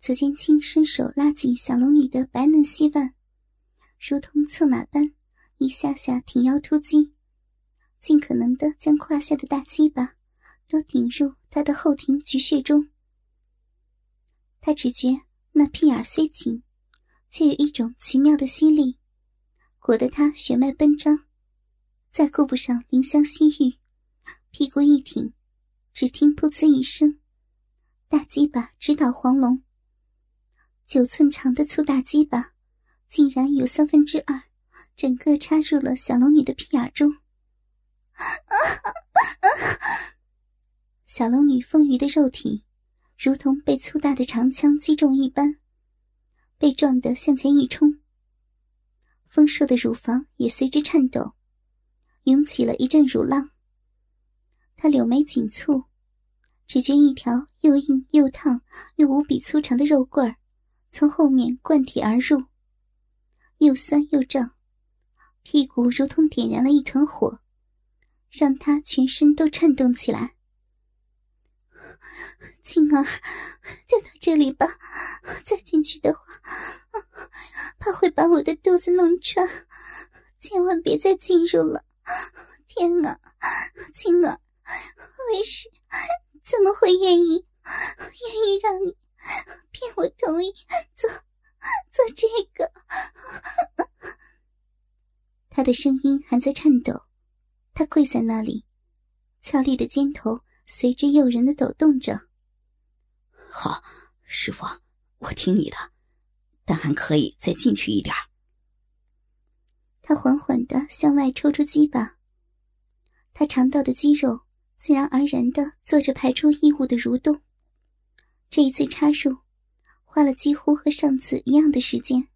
左剑清伸手拉紧小龙女的白嫩细腕，如同策马般一下下挺腰突击，尽可能的将胯下的大鸡巴都顶入她的后庭菊穴中。他只觉那屁眼虽紧，却有一种奇妙的吸力，裹得他血脉奔张。再顾不上怜香惜玉，屁股一挺，只听“噗呲”一声，大鸡巴直捣黄龙。九寸长的粗大鸡巴，竟然有三分之二，整个插入了小龙女的屁眼中。小龙女丰腴的肉体。如同被粗大的长枪击中一般，被撞得向前一冲。丰硕的乳房也随之颤抖，涌起了一阵乳浪。她柳眉紧蹙，只觉一条又硬又烫又无比粗长的肉棍儿从后面贯体而入，又酸又胀，屁股如同点燃了一团火，让他全身都颤动起来。青儿，就到这里吧。再进去的话，怕会把我的肚子弄穿。千万别再进入了！天啊，青儿，为师怎么会愿意愿意让你骗我同意做做这个？他的声音还在颤抖，他跪在那里，俏丽的肩头。随着诱人的抖动着。好，师傅，我听你的，但还可以再进去一点。他缓缓的向外抽出鸡巴，他肠道的肌肉自然而然的做着排出异物的蠕动。这一次插入，花了几乎和上次一样的时间。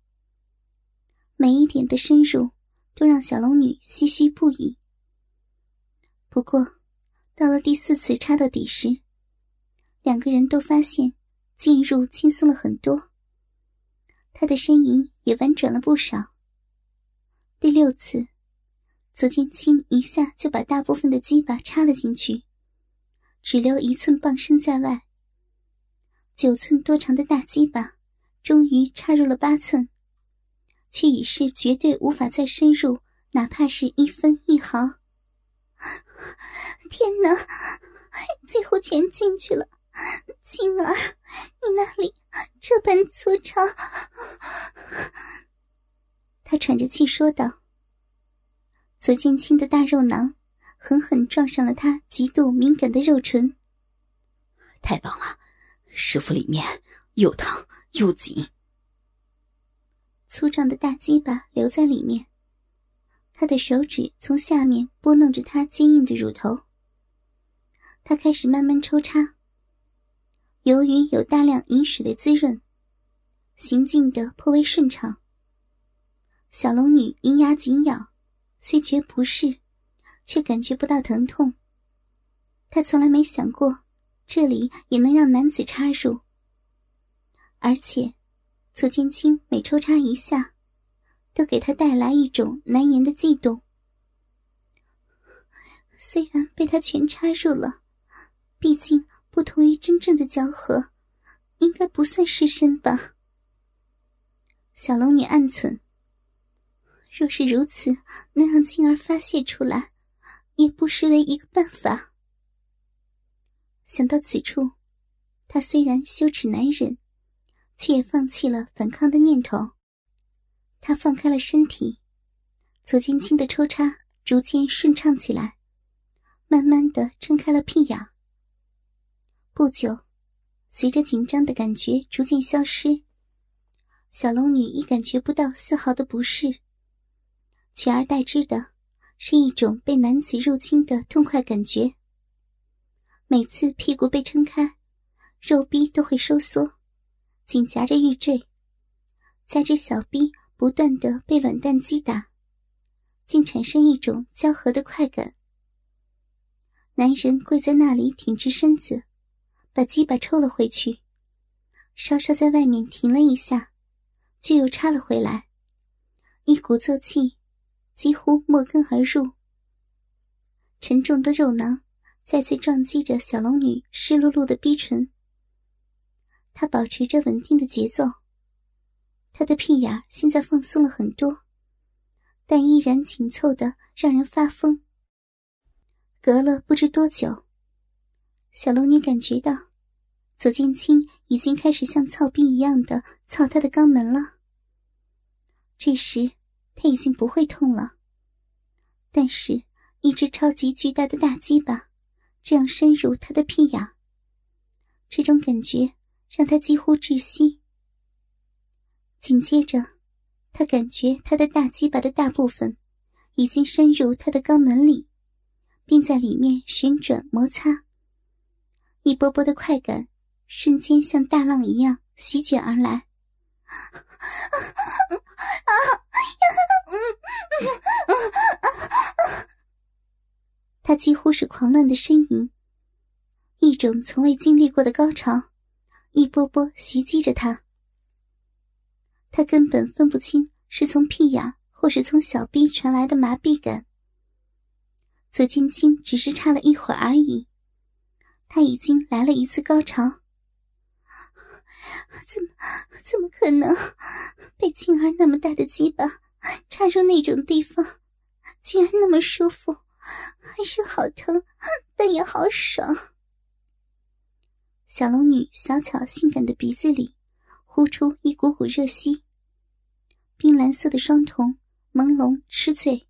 每一点的深入，都让小龙女唏嘘不已。不过。到了第四次插到底时，两个人都发现进入轻松了很多，他的呻吟也婉转了不少。第六次，左剑清一下就把大部分的鸡巴插了进去，只留一寸棒身在外。九寸多长的大鸡巴终于插入了八寸，却已是绝对无法再深入，哪怕是一分一毫。天哪，最后全进去了！青儿，你那里这般粗糙？他喘着气说道。左剑清的大肉囊狠狠撞上了他极度敏感的肉唇。太棒了，师傅里面又烫又紧。粗壮的大鸡巴留在里面。他的手指从下面拨弄着她坚硬的乳头，他开始慢慢抽插。由于有大量饮水的滋润，行进的颇为顺畅。小龙女银牙紧咬，虽觉不适，却感觉不到疼痛。她从来没想过这里也能让男子插入，而且左剑清每抽插一下。都给他带来一种难言的悸动。虽然被他全插入了，毕竟不同于真正的交合，应该不算失身吧。小龙女暗忖：若是如此，能让青儿发泄出来，也不失为一个办法。想到此处，她虽然羞耻难忍，却也放弃了反抗的念头。他放开了身体，左肩轻的抽插逐渐顺畅起来，慢慢的撑开了屁眼。不久，随着紧张的感觉逐渐消失，小龙女已感觉不到丝毫的不适，取而代之的是一种被男子入侵的痛快感觉。每次屁股被撑开，肉壁都会收缩，紧夹着玉坠，加之小臂。不断的被卵蛋击打，竟产生一种交合的快感。男人跪在那里，挺直身子，把鸡巴抽了回去，稍稍在外面停了一下，却又插了回来，一鼓作气，几乎没根而入。沉重的肉囊再次撞击着小龙女湿漉漉的逼唇，他保持着稳定的节奏。他的屁眼现在放松了很多，但依然紧凑的让人发疯。隔了不知多久，小龙女感觉到左剑清已经开始像操逼一样的操她的肛门了。这时，他已经不会痛了，但是，一只超级巨大的大鸡巴这样深入他的屁眼，这种感觉让他几乎窒息。紧接着，他感觉他的大鸡巴的大部分已经深入他的肛门里，并在里面旋转摩擦。一波波的快感瞬间像大浪一样席卷而来。他几乎是狂乱的呻吟，一种从未经历过的高潮，一波波袭击着他。他根本分不清是从屁眼或是从小臂传来的麻痹感。左剑清只是差了一会儿而已，他已经来了一次高潮。怎么怎么可能？被青儿那么大的鸡巴插入那种地方，竟然那么舒服，还是好疼，但也好爽。小龙女小巧性感的鼻子里。呼出一股股热息，冰蓝色的双瞳朦胧痴醉，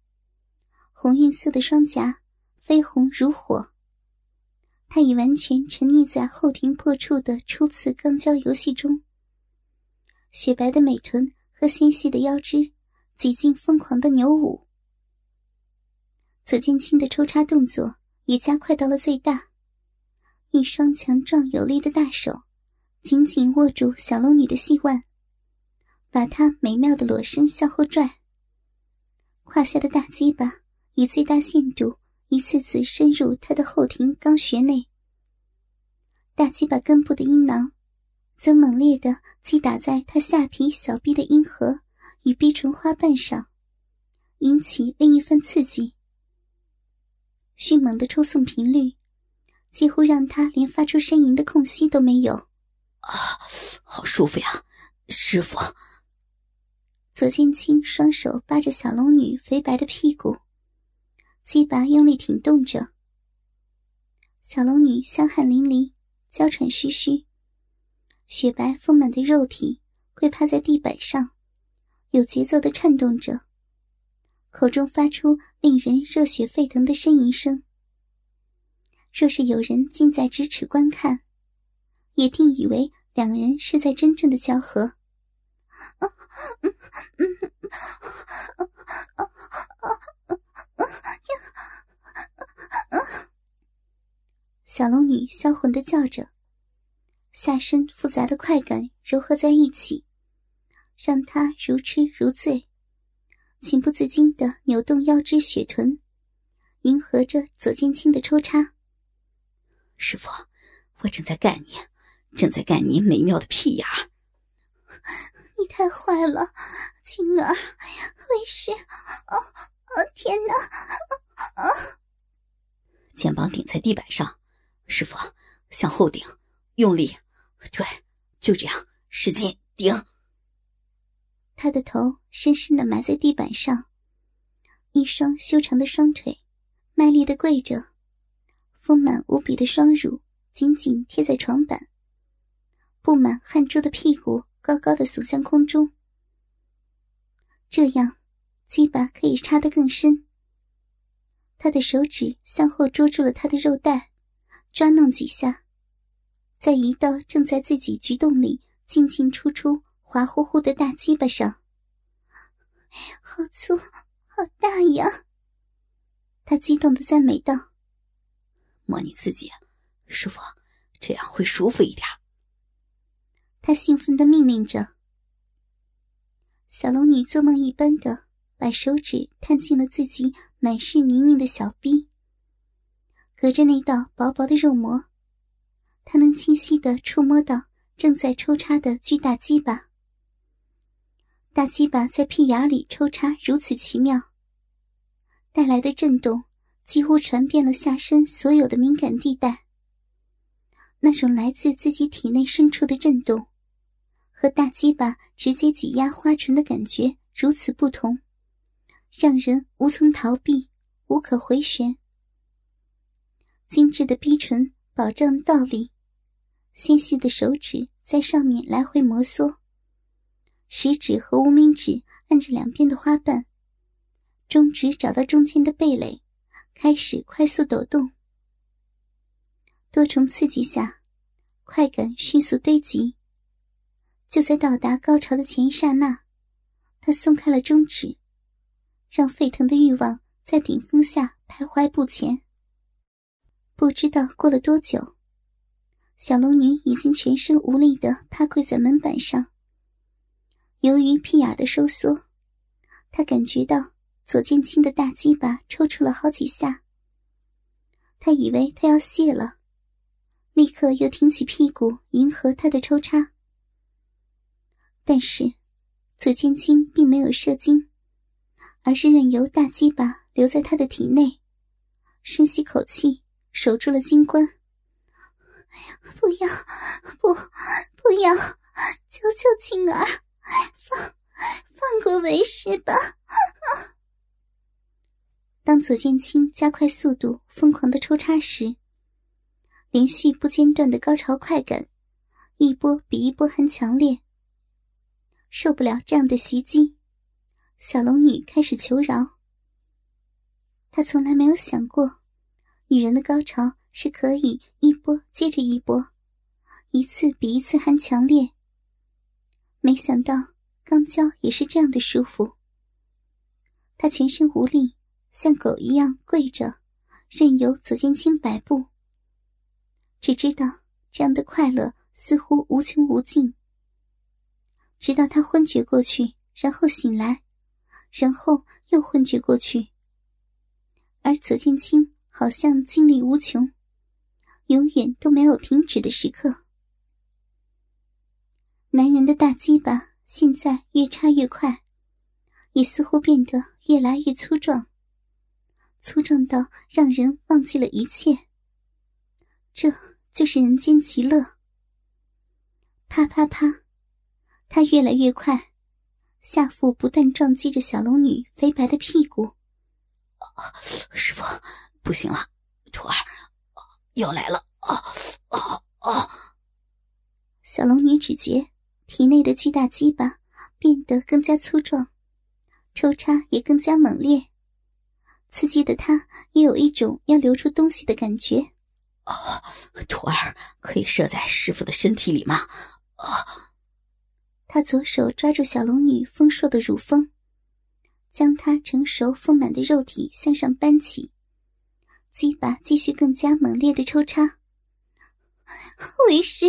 红晕色的双颊绯红如火。她已完全沉溺在后庭破处的初次肛交游戏中，雪白的美臀和纤细的腰肢几近疯狂的扭舞。左剑清的抽插动作也加快到了最大，一双强壮有力的大手。紧紧握住小龙女的细腕，把她美妙的裸身向后拽。胯下的大鸡巴以最大限度一次次深入她的后庭肛穴内。大鸡巴根部的阴囊，则猛烈的击打在她下体小臂的阴核与逼唇花瓣上，引起另一番刺激。迅猛的抽送频率，几乎让他连发出呻吟的空隙都没有。啊，好舒服呀，师傅。左剑清双手扒着小龙女肥白的屁股，鸡巴用力挺动着。小龙女香汗淋漓，娇喘吁吁，雪白丰满的肉体跪趴在地板上，有节奏的颤动着，口中发出令人热血沸腾的呻吟声。若是有人近在咫尺观看，也定以为两人是在真正的交合。小龙女销魂的叫着，下身复杂的快感糅合在一起，让她如痴如醉，情不自禁的扭动腰肢雪臀，迎合着左剑青的抽插。师傅，我正在干你。正在干你美妙的屁眼儿，你太坏了，青儿，为师，哦哦，天哪！啊！肩膀顶在地板上，师傅向后顶，用力，对，就这样，使劲顶。他的头深深的埋在地板上，一双修长的双腿卖力的跪着，丰满无比的双乳紧紧贴在床板。布满汗珠的屁股高高的耸向空中，这样，鸡巴可以插得更深。他的手指向后捉住了他的肉带，抓弄几下，再移到正在自己菊洞里进进出出、滑乎乎的大鸡巴上。好粗，好大呀！他激动的赞美道：“摸你自己，师傅，这样会舒服一点。”他兴奋的命令着，小龙女做梦一般的把手指探进了自己满是泥泞的小臂，隔着那道薄薄的肉膜，她能清晰的触摸到正在抽插的巨大鸡巴。大鸡巴在屁眼里抽插如此奇妙，带来的震动几乎传遍了下身所有的敏感地带。那种来自自己体内深处的震动，和大鸡巴直接挤压花唇的感觉如此不同，让人无从逃避，无可回旋。精致的逼唇保障倒立，纤细的手指在上面来回摩挲，食指和无名指按着两边的花瓣，中指找到中间的蓓蕾，开始快速抖动。多重刺激下，快感迅速堆积。就在到达高潮的前一刹那，他松开了中指，让沸腾的欲望在顶峰下徘徊不前。不知道过了多久，小龙女已经全身无力的趴跪在门板上。由于屁眼的收缩，他感觉到左剑清的大鸡巴抽搐了好几下。他以为他要泄了。立刻又挺起屁股迎合他的抽插，但是左剑清并没有射精，而是任由大鸡巴留在他的体内，深吸口气，守住了金冠。不要，不，不要！求求青儿，放过为师吧！当左剑清加快速度，疯狂的抽插时。连续不间断的高潮快感，一波比一波还强烈。受不了这样的袭击，小龙女开始求饶。她从来没有想过，女人的高潮是可以一波接着一波，一次比一次还强烈。没想到肛交也是这样的舒服。他全身无力，像狗一样跪着，任由左剑清摆布。只知道这样的快乐似乎无穷无尽，直到他昏厥过去，然后醒来，然后又昏厥过去。而左剑清好像精力无穷，永远都没有停止的时刻。男人的大鸡巴现在越插越快，也似乎变得越来越粗壮，粗壮到让人忘记了一切。这。就是人间极乐。啪啪啪，他越来越快，下腹不断撞击着小龙女肥白的屁股。师傅，不行了，徒儿要来了！啊啊啊！小龙女只觉体内的巨大鸡巴变得更加粗壮，抽插也更加猛烈，刺激的他也有一种要流出东西的感觉。啊，徒儿可以射在师傅的身体里吗？啊！他左手抓住小龙女丰硕的乳峰，将她成熟丰满的肉体向上搬起，鸡巴继续更加猛烈的抽插。为师，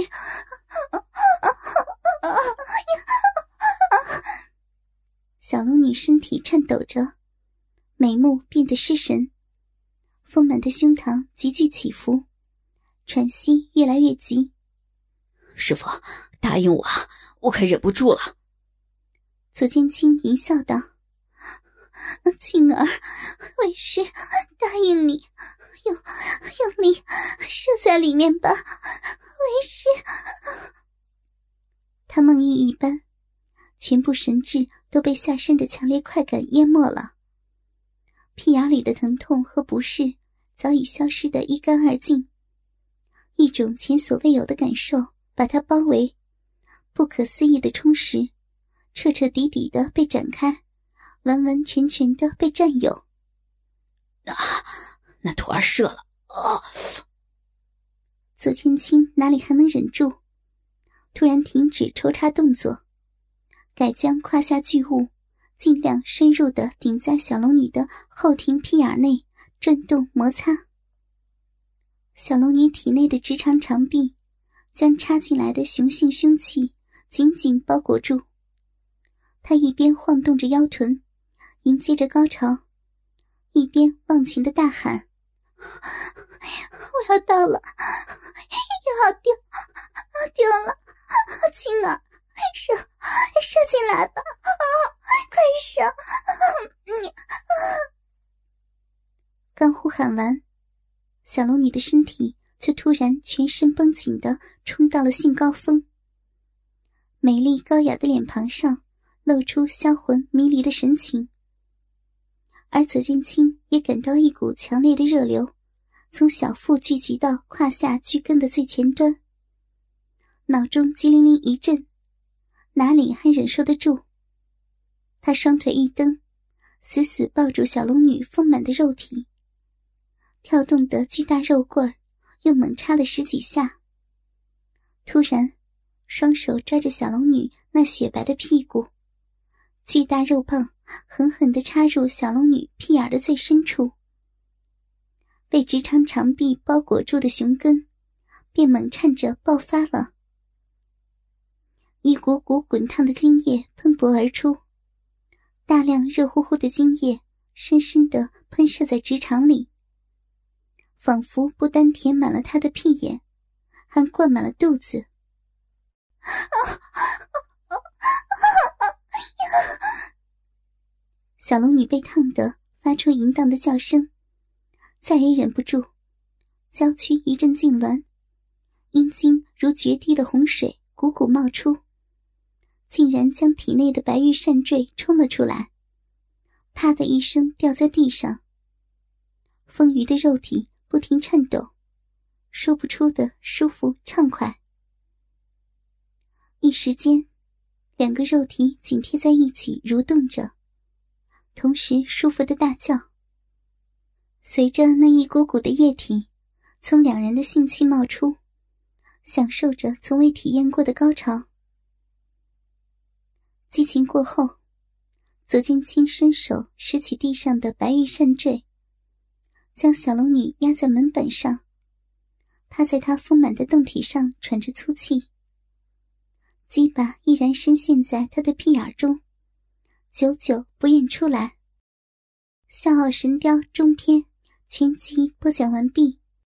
小龙女身体颤抖着，眉目变得失神，丰满的胸膛急剧起伏。喘息越来越急，师傅，答应我，我快忍不住了。左剑清淫笑道：“青儿，为师答应你，用用力射在里面吧，为师。”他梦呓一般，全部神智都被下身的强烈快感淹没了，屁眼里的疼痛和不适早已消失得一干二净。一种前所未有的感受把他包围，不可思议的充实，彻彻底底的被展开，完完全全的被占有。啊，那徒儿射了！啊！左青青哪里还能忍住，突然停止抽插动作，改将胯下巨物尽量深入的顶在小龙女的后庭屁眼内，转动摩擦。小龙女体内的直肠长臂，将插进来的雄性凶器紧紧包裹住。她一边晃动着腰臀，迎接着高潮，一边忘情的大喊：“我要到了，要掉，掉了！青儿，射，射进来吧！快射！你……”刚呼喊完。小龙女的身体却突然全身绷紧的冲到了性高峰。美丽高雅的脸庞上露出销魂迷离的神情，而左剑清也感到一股强烈的热流从小腹聚集到胯下巨根的最前端，脑中激灵灵一震，哪里还忍受得住？他双腿一蹬，死死抱住小龙女丰满的肉体，跳动的巨大肉棍儿又猛插了十几下，突然。双手抓着小龙女那雪白的屁股，巨大肉棒狠狠地插入小龙女屁眼的最深处。被直肠长臂包裹住的熊根，便猛颤着爆发了，一股股滚烫的精液喷薄而出，大量热乎乎的精液深深地喷射在直肠里，仿佛不单填满了他的屁眼，还灌满了肚子。小龙女被烫得发出淫荡的叫声，再也忍不住，娇躯一阵痉挛，阴茎如决堤的洪水汩汩冒出，竟然将体内的白玉扇坠冲了出来，啪的一声掉在地上。丰腴的肉体不停颤抖，说不出的舒服畅快。一时间，两个肉体紧贴在一起蠕动着，同时舒服的大叫。随着那一股股的液体从两人的性器冒出，享受着从未体验过的高潮。激情过后，左剑清伸手拾起地上的白玉扇坠，将小龙女压在门板上，趴在她丰满的胴体上喘着粗气。鸡巴依然深陷在他的屁眼中，久久不愿出来。《笑傲神雕》中篇全集播讲完毕。